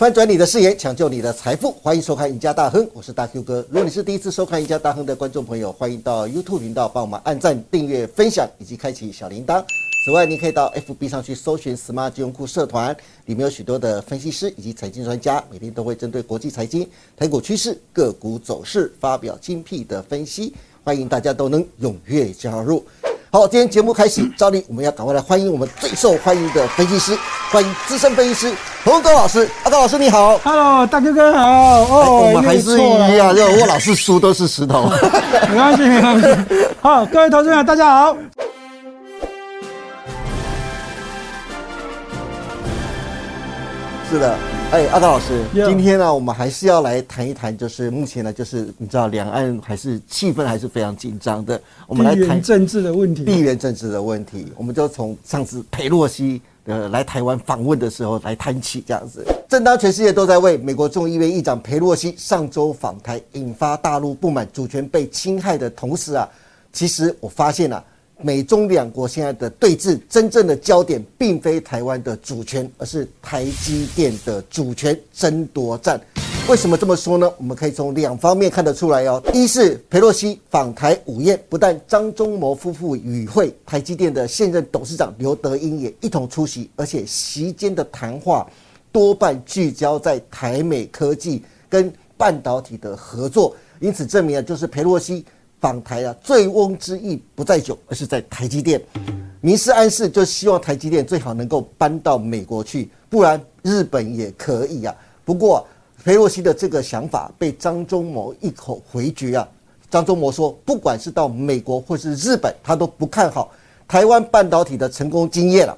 翻转你的视野，抢救你的财富，欢迎收看《赢家大亨》，我是大 Q 哥。如果你是第一次收看《赢家大亨》的观众朋友，欢迎到 YouTube 频道帮我们按赞、订阅、分享以及开启小铃铛。此外，你可以到 FB 上去搜寻 “Smart 金融库社团”，里面有许多的分析师以及财经专家，每天都会针对国际财经、台股趋势、个股走势发表精辟的分析，欢迎大家都能踊跃加入。好，今天节目开始，照例我们要赶快来欢迎我们最受欢迎的分析师，欢迎资深分析师洪高老师。阿高老师你好，Hello，大哥哥好。哦，我们还是一样，就我老是输都是石头，没关系，没关系。好，各位投资者大家好。是的，哎，阿高老师，今天呢，我们还是要来谈一谈，就是目前呢，就是你知道，两岸还是气氛还是非常紧张的。我们来谈政治的问题，地缘政治的问题，我们就从上次裴洛西呃来台湾访问的时候来谈起，这样子。正当全世界都在为美国众议院议长佩洛西上周访台引发大陆不满主权被侵害的同时啊，其实我发现了。美中两国现在的对峙，真正的焦点并非台湾的主权，而是台积电的主权争夺战。为什么这么说呢？我们可以从两方面看得出来哦。一是佩洛西访台午宴，不但张忠谋夫妇与会，台积电的现任董事长刘德英也一同出席，而且席间的谈话多半聚焦在台美科技跟半导体的合作，因此证明啊就是佩洛西。访台啊，醉翁之意不在酒，而是在台积电。明示暗示，就希望台积电最好能够搬到美国去，不然日本也可以啊。不过，裴洛西的这个想法被张忠谋一口回绝啊。张忠谋说，不管是到美国或是日本，他都不看好台湾半导体的成功经验了。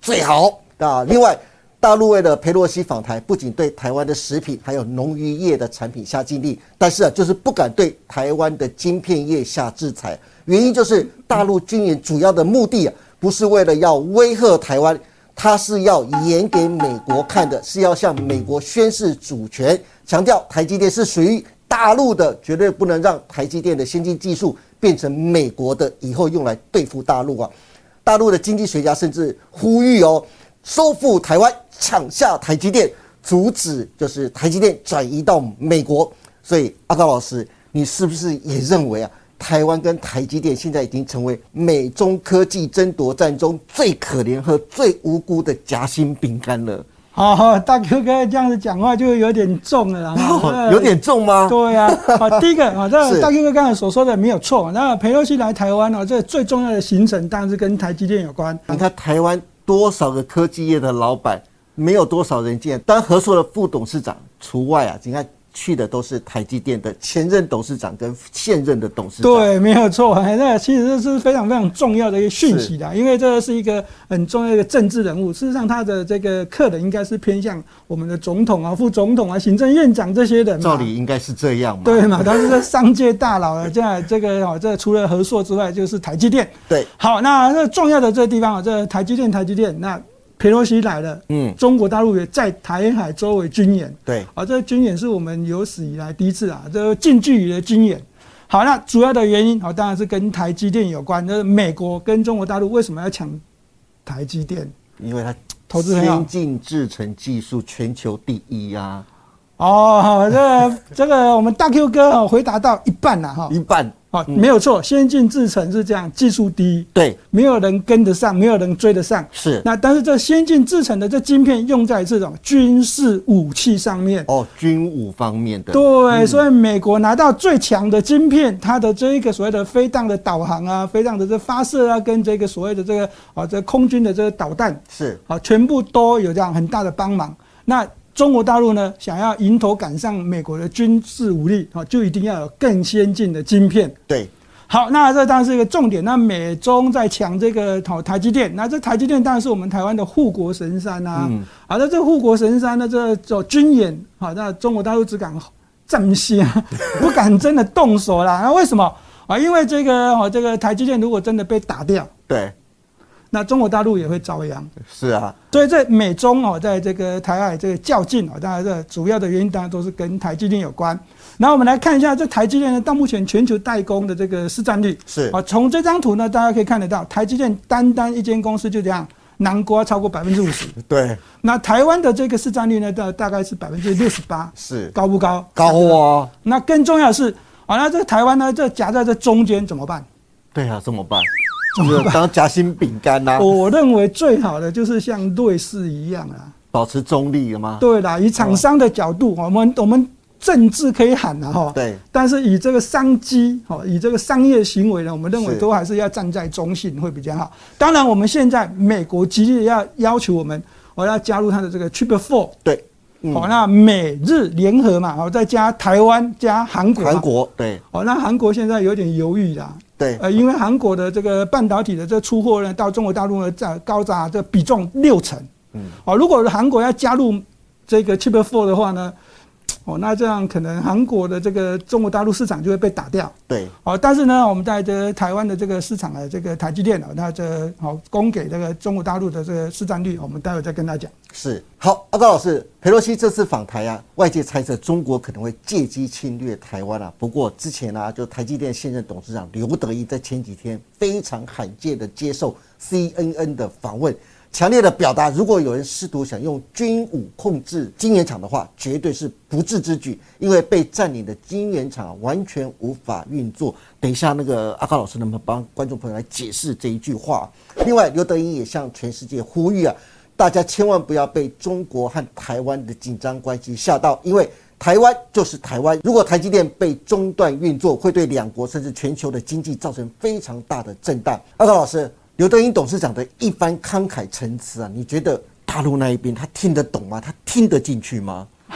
最好啊，另外。大陆为了佩洛西访台，不仅对台湾的食品还有农渔业的产品下禁令，但是啊，就是不敢对台湾的晶片业下制裁。原因就是大陆军演主要的目的啊，不是为了要威吓台湾，他是要演给美国看的，是要向美国宣示主权，强调台积电是属于大陆的，绝对不能让台积电的先进技术变成美国的，以后用来对付大陆啊。大陆的经济学家甚至呼吁哦。收复台湾，抢下台积电，阻止就是台积电转移到美国。所以阿高老师，你是不是也认为啊，台湾跟台积电现在已经成为美中科技争夺战中最可怜和最无辜的夹心饼干了？好，大哥哥这样子讲话就有点重了啦。有点重吗？对呀。好，第一个啊，这大哥哥刚才所说的没有错。那裴洛西来台湾呢，这最重要的行程当然是跟台积电有关。你看台湾。多少个科技业的老板，没有多少人见。当合硕的副董事长除外啊，你看去的都是台积电的前任董事长跟现任的董事长。对，没有错。那其实这是非常非常重要的一个讯息的，因为这是一个很重要的政治人物。事实上，他的这个客人应该是偏向我们的总统啊、副总统啊、行政院长这些人。照理应该是这样嘛？对嘛？他是商界大佬啊，这样这个哦，这除了合硕之外，就是台积电。对，好，那这重要的这个地方啊，这台积电，台积电那。佩洛西来了，嗯，中国大陆也在台海周围军演，对，啊，这个军演是我们有史以来第一次啊，这个近距离的军演。好，那主要的原因，好，当然是跟台积电有关。就是美国跟中国大陆为什么要抢台积电？因为它投资先进制程技术全球第一啊。哦，这这个我们大 Q 哥啊，回答到一半了哈，一半。啊，没有错，先进制程是这样，技术低，对，没有人跟得上，没有人追得上。是，那但是这先进制程的这晶片用在这种军事武器上面，哦，军武方面的。对，所以美国拿到最强的晶片，它的这一个所谓的飞弹的导航啊，飞弹的这发射啊，跟这个所谓的这个啊，这空军的这个导弹是，啊，全部都有这样很大的帮忙。那中国大陆呢，想要迎头赶上美国的军事武力，啊，就一定要有更先进的晶片。对，好，那这当然是一个重点。那美中在抢这个台台积电，那这台积电当然是我们台湾的护国神山呐。嗯。好，那这护国神山呢，这做军演，好，那中国大陆只敢暂歇，不敢真的动手啦。那为什么？啊，因为这个，哦，这个台积电如果真的被打掉，对。那中国大陆也会遭殃，是啊，所以在美中哦，在这个台海这个较劲哦，当然这主要的原因当然都是跟台积电有关。那我们来看一下这台积电呢，到目前全球代工的这个市占率是啊，从这张图呢，大家可以看得到，台积电单单一间公司就这样南瓜超过百分之五十。对，那台湾的这个市占率呢，大大概是百分之六十八，是高不高？高哦。那更重要的是，好，那这个台湾呢，这夹在这中间怎么办？对啊，怎么办？就是当夹心饼干呐。我认为最好的就是像瑞士一样啊，保持中立了吗？对啦，以厂商的角度，我们我们政治可以喊的哈，对，但是以这个商机，哈，以这个商业行为呢，我们认为都还是要站在中性会比较好。当然，我们现在美国极力要要求我们，我要加入它的这个 Triple Four，对，好，那美日联合嘛，好，再加台湾加韩国，韩国对，哦，那韩国现在有点犹豫啦。对，呃，因为韩国的这个半导体的这出货呢，到中国大陆呢，占高达这比重六成。嗯，哦，如果韩国要加入这个 Chip Four 的话呢？哦，那这样可能韩国的这个中国大陆市场就会被打掉。对。哦，但是呢，我们在这台湾的这个市场的这个台积电啊，那这好供给这个中国大陆的这个市占率，我们待会再跟他讲。是。好，阿高老师，佩洛西这次访台啊，外界猜测中国可能会借机侵略台湾啊。不过之前呢，就台积电现任董事长刘德一在前几天非常罕见的接受 CNN 的访问。强烈的表达，如果有人试图想用军武控制晶圆厂的话，绝对是不智之举，因为被占领的晶圆厂完全无法运作。等一下，那个阿康老师能不能帮观众朋友来解释这一句话？另外，刘德英也向全世界呼吁啊，大家千万不要被中国和台湾的紧张关系吓到，因为台湾就是台湾。如果台积电被中断运作，会对两国甚至全球的经济造成非常大的震荡。阿康老师。刘德英董事长的一番慷慨陈词啊，你觉得大陆那一边他听得懂吗？他听得进去吗？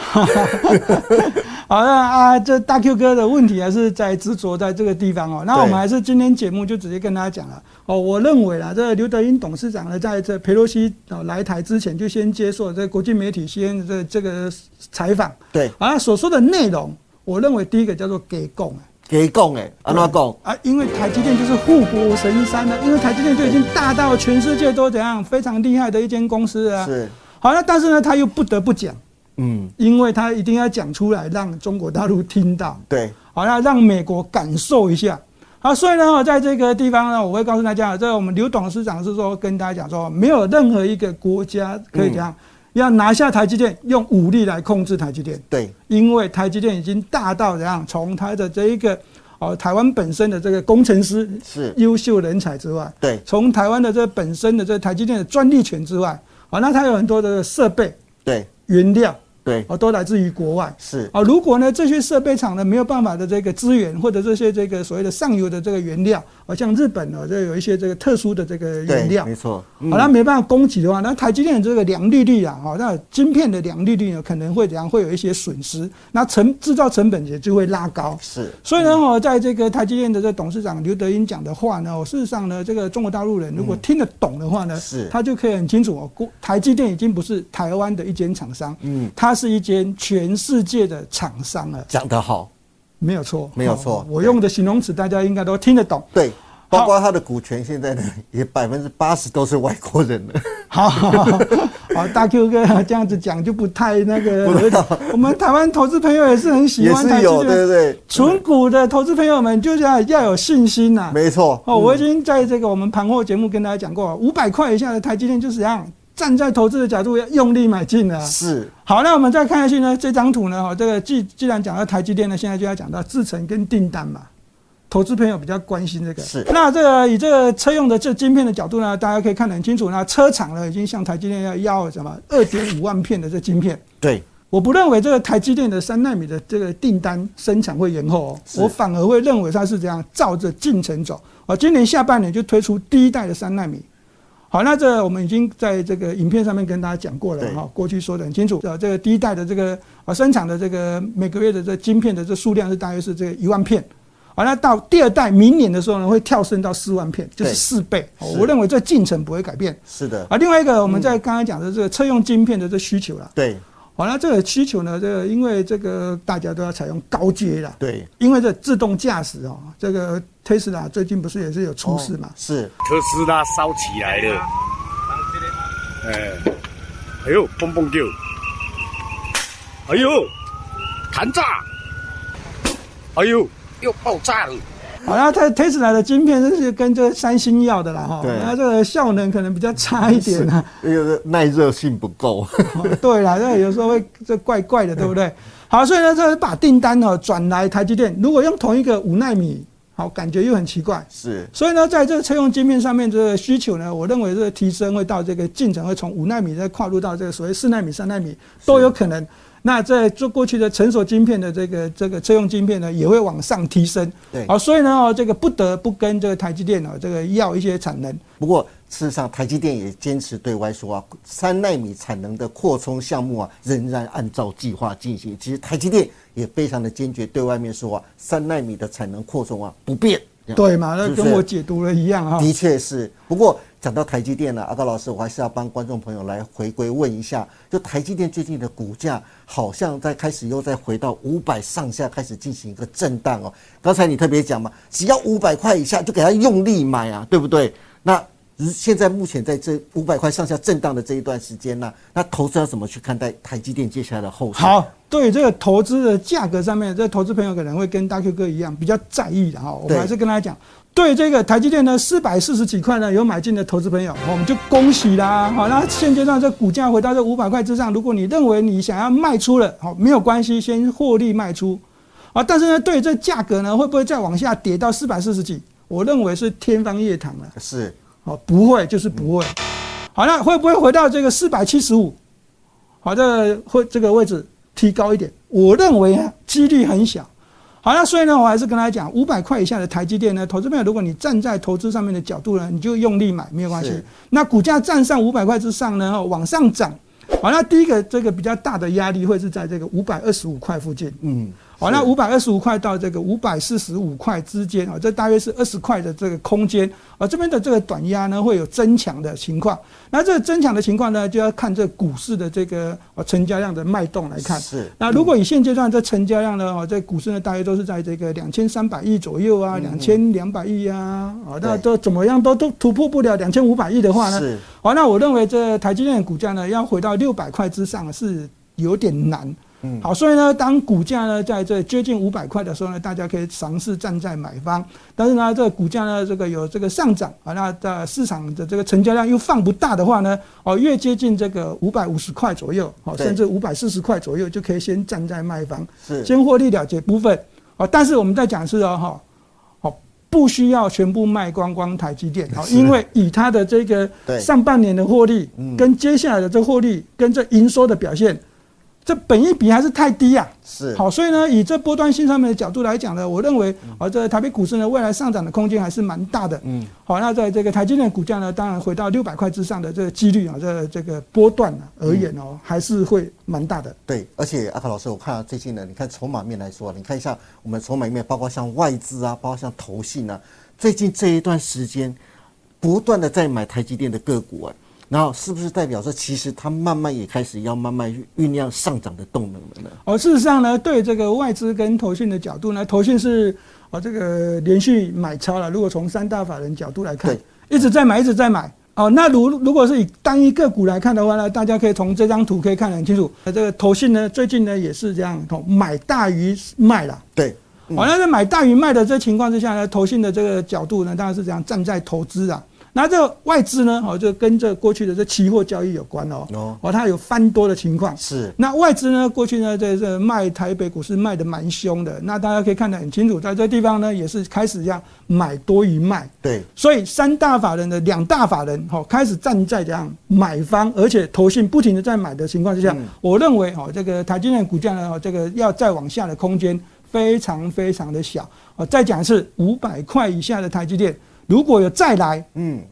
好，那啊，这大 Q 哥的问题还是在执着在这个地方哦。那我们还是今天节目就直接跟大家讲了哦。我认为啊，这刘德英董事长呢，在这佩洛西啊来台之前，就先接受这国际媒体先这这个采访。对，啊，所说的内容，我认为第一个叫做给供。给供哎，安怎供啊？因为台积电就是护国神山了，因为台积电就已经大到全世界都怎样非常厉害的一间公司啊。是。好了，但是呢，他又不得不讲，嗯，因为他一定要讲出来，让中国大陆听到。对。好了，让美国感受一下。好，所以呢，在这个地方呢，我会告诉大家，这我们刘董事长是说跟大家讲说，没有任何一个国家可以这样。要拿下台积电，用武力来控制台积电。对，因为台积电已经大到怎样？从它的这一个哦，台湾本身的这个工程师是优秀人才之外，对，从台湾的这本身的这台积电的专利权之外，哦，那它有很多的设备，对，原料。对，哦，都来自于国外。是啊，如果呢这些设备厂呢没有办法的这个资源，或者这些这个所谓的上游的这个原料，好像日本呢这有一些这个特殊的这个原料，没错。好，那没办法供给的话，那台积电这个良率率啊，好，那晶片的良率率呢可能会怎样？会有一些损失，那成制造成本也就会拉高。是，所以呢，我在这个台积电的这董事长刘德英讲的话呢，我事实上呢，这个中国大陆人如果听得懂的话呢，是，他就可以很清楚哦，台积电已经不是台湾的一间厂商，嗯，它是一间全。世界的厂商啊，讲得好，没有错，没有错。我用的形容词大家应该都听得懂。对，包括他的股权现在呢，也百分之八十都是外国人了。好，好，大 Q 哥这样子讲就不太那个。我们台湾投资朋友也是很喜欢，也是有，对不对。纯股的投资朋友们就是要要有信心呐。没错。哦，我已经在这个我们盘后节目跟大家讲过，五百块以下的台积电就是这样。站在投资的角度，要用力买进了。是。好，那我们再看下去呢？这张图呢？哈，这个既既然讲到台积电呢，现在就要讲到制程跟订单嘛。投资朋友比较关心这个。是。那这个以这个车用的这晶片的角度呢，大家可以看得很清楚。那车厂呢，已经向台积电要要什么二点五万片的这晶片。对。我不认为这个台积电的三纳米的这个订单生产会延后哦，我反而会认为它是这样照着进程走。啊，今年下半年就推出第一代的三纳米。好，那这我们已经在这个影片上面跟大家讲过了哈，过去说的很清楚，呃，这个第一代的这个啊生产的这个每个月的这晶片的这数量是大约是这一万片，好，那到第二代明年的时候呢，会跳升到四万片，就是四倍。我认为这进程不会改变。是的。啊，另外一个我们在刚刚讲的这个车用晶片的这需求了。对。好，了这个需求呢？这个因为这个大家都要采用高阶的，对，因为这自动驾驶哦，这个特斯拉最近不是也是有出事嘛？是。特斯拉烧起来了，哎，哎呦，蹦蹦跳，哎呦，弹炸，哎呦，又爆炸了，好，那它 Tesla 的晶片就是跟这三星要的啦哈，对那这个效能可能比较差一点啊。有的耐热性不够。哦对啦，这有时候会这怪怪的，对不对？好，所以呢，这把订单哦转来台积电，如果用同一个五纳米，好，感觉又很奇怪。是所以呢，在这个车用晶片上面，这个需求呢，我认为这个提升会到这个进程会从五纳米再跨入到这个所谓四纳米、三纳米都有可能。那在做过去的成熟晶片的这个这个车用晶片呢，也会往上提升。对好，所以呢，哦，这个不得不跟这个台积电哦，这个要一些产能。不过，事实上，台积电也坚持对外说啊，三纳米产能的扩充项目啊，仍然按照计划进行。其实，台积电也非常的坚决对外面说啊，三纳米的产能扩充啊不变。对嘛？那跟我解读了一样啊。的确是。不过讲到台积电呢，阿高老师，我还是要帮观众朋友来回归问一下，就台积电最近的股价好像在开始又再回到五百上下开始进行一个震荡哦。刚才你特别讲嘛，只要五百块以下就给他用力买啊，对不对？那现在目前在这五百块上下震荡的这一段时间呢，那投资要怎么去看待台积电接下来的后市？好，对这个投资的价格上面，这投资朋友可能会跟大 Q 哥一样比较在意的哈。我们还是跟他讲，对这个台积电呢，四百四十几块呢有买进的投资朋友，我们就恭喜啦。好，那现阶段这股价回到这五百块之上，如果你认为你想要卖出了，好没有关系，先获利卖出。啊，但是呢，对这价格呢，会不会再往下跌到四百四十几？我认为是天方夜谭了。是哦，不会，就是不会。好，那会不会回到这个四百七十五？好，这个会这个位置提高一点，我认为啊，几率很小。好，那所以呢，我还是跟大家讲，五百块以下的台积电呢，投资朋友，如果你站在投资上面的角度呢，你就用力买，没有关系。那股价站上五百块之上呢，哦往上涨。好，那第一个这个比较大的压力会是在这个五百二十五块附近。嗯，好，那五百二十五块到这个五百四十五块之间啊，这大约是二十块的这个空间啊，这边的这个短压呢会有增强的情况。那这个增强的情况呢，就要看这股市的这个呃成交量的脉动来看。是那如果以现阶段这成交量呢，哦，在股市呢大约都是在这个两千三百亿左右啊，两千两百亿啊，哦，那都怎么样都都突破不了两千五百亿的话呢，是好，那我认为这台积电的股价呢，要回到六百块之上是有点难。嗯。好，所以呢，当股价呢在这接近五百块的时候呢，大家可以尝试站在买方。但是呢，这个股价呢，这个有这个上涨啊，那在市场的这个成交量又放不大的话呢，哦，越接近这个五百五十块左右，哦，甚至五百四十块左右，就可以先站在卖方，是。先获利了结部分。哦，但是我们在讲是哦，哈，好，不需要全部卖光光台积电，好，因为以它的这个对。上半年的获利嗯，跟接下来的这获利跟这营收的表现，这本益比还是太低啊。是好，所以呢，以这波段性上面的角度来讲呢，我认为啊，这台北股市呢未来上涨的空间还是蛮大的。嗯，好，那在这个台积电股价呢，当然回到六百块之上的这个几率啊，这这个波段啊而言哦，还是会蛮大的。对，而且阿卡老师，我看到最近呢，你看筹码面来说，你看一下我们筹码面，包括像外资啊，包括像投信啊，最近这一段时间不断的在买台积电的个股啊，然后是不是代表说，其实它慢慢也开始要慢慢酝酿上涨的动能了呢？哦，事实上呢，对这个外资跟投信的角度呢，投信是哦这个连续买超了。如果从三大法人角度来看，一直在买，一直在买。哦，那如如果是以单一个股来看的话呢，大家可以从这张图可以看得很清楚。呃这个投信呢，最近呢也是这样，哦买大于卖了。对，嗯好、那在买大于卖的这情况之下呢，投信的这个角度呢，当然是这样站在投资啊。那这个外资呢，哦，就跟这过去的这期货交易有关哦，哦哦，它有翻多的情况。是那外资呢，过去呢，在这卖台北股市卖的蛮凶的，那大家可以看得很清楚，在这地方呢，也是开始这样买多于卖。对，所以三大法人的两大法人，哦、开始站在这样买方，而且投信不停的在买的情况之下，嗯我认为，哦，这个台积电股价呢，哦，这个要再往下的空间非常非常的小。哦，再讲是五百块以下的台积电，如果有再来，嗯，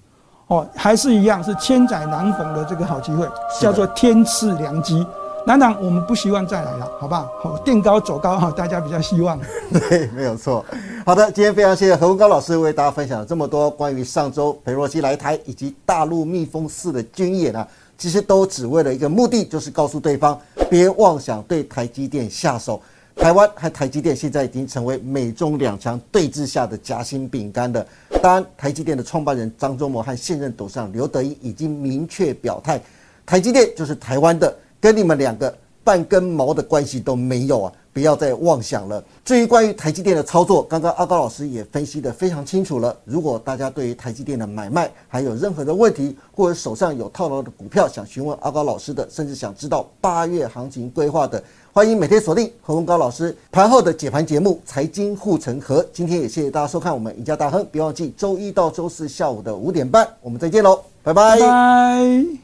哦，还是一样是千载难逢的这个好机会，叫做天赐良机。当然，我们不希望再来了，好不好？好，垫高走高哈，大家比较希望。对，没有错。好的，今天非常谢谢何文高老师为大家分享了这么多关于上周裴若曦来台以及大陆蜜蜂式的军演啊，其实都只为了一个目的，就是告诉对方别妄想对台积电下手。台湾和台积电现在已经成为美中两强对峙下的夹心饼干的。当然，台积电的创办人张忠谋和现任董事长刘德一已经明确表态，台积电就是台湾的，跟你们两个半根毛的关系都没有啊！不要再妄想了。至于关于台积电的操作，刚刚阿高老师也分析得非常清楚了。如果大家对于台积电的买卖还有任何的问题，或者手上有套牢的股票想询问阿高老师的，甚至想知道八月行情规划的，欢迎每天锁定何文高老师盘后的解盘节目《财经护城河》。今天也谢谢大家收看我们赢家大亨，别忘记周一到周四下午的五点半，我们再见喽，拜拜。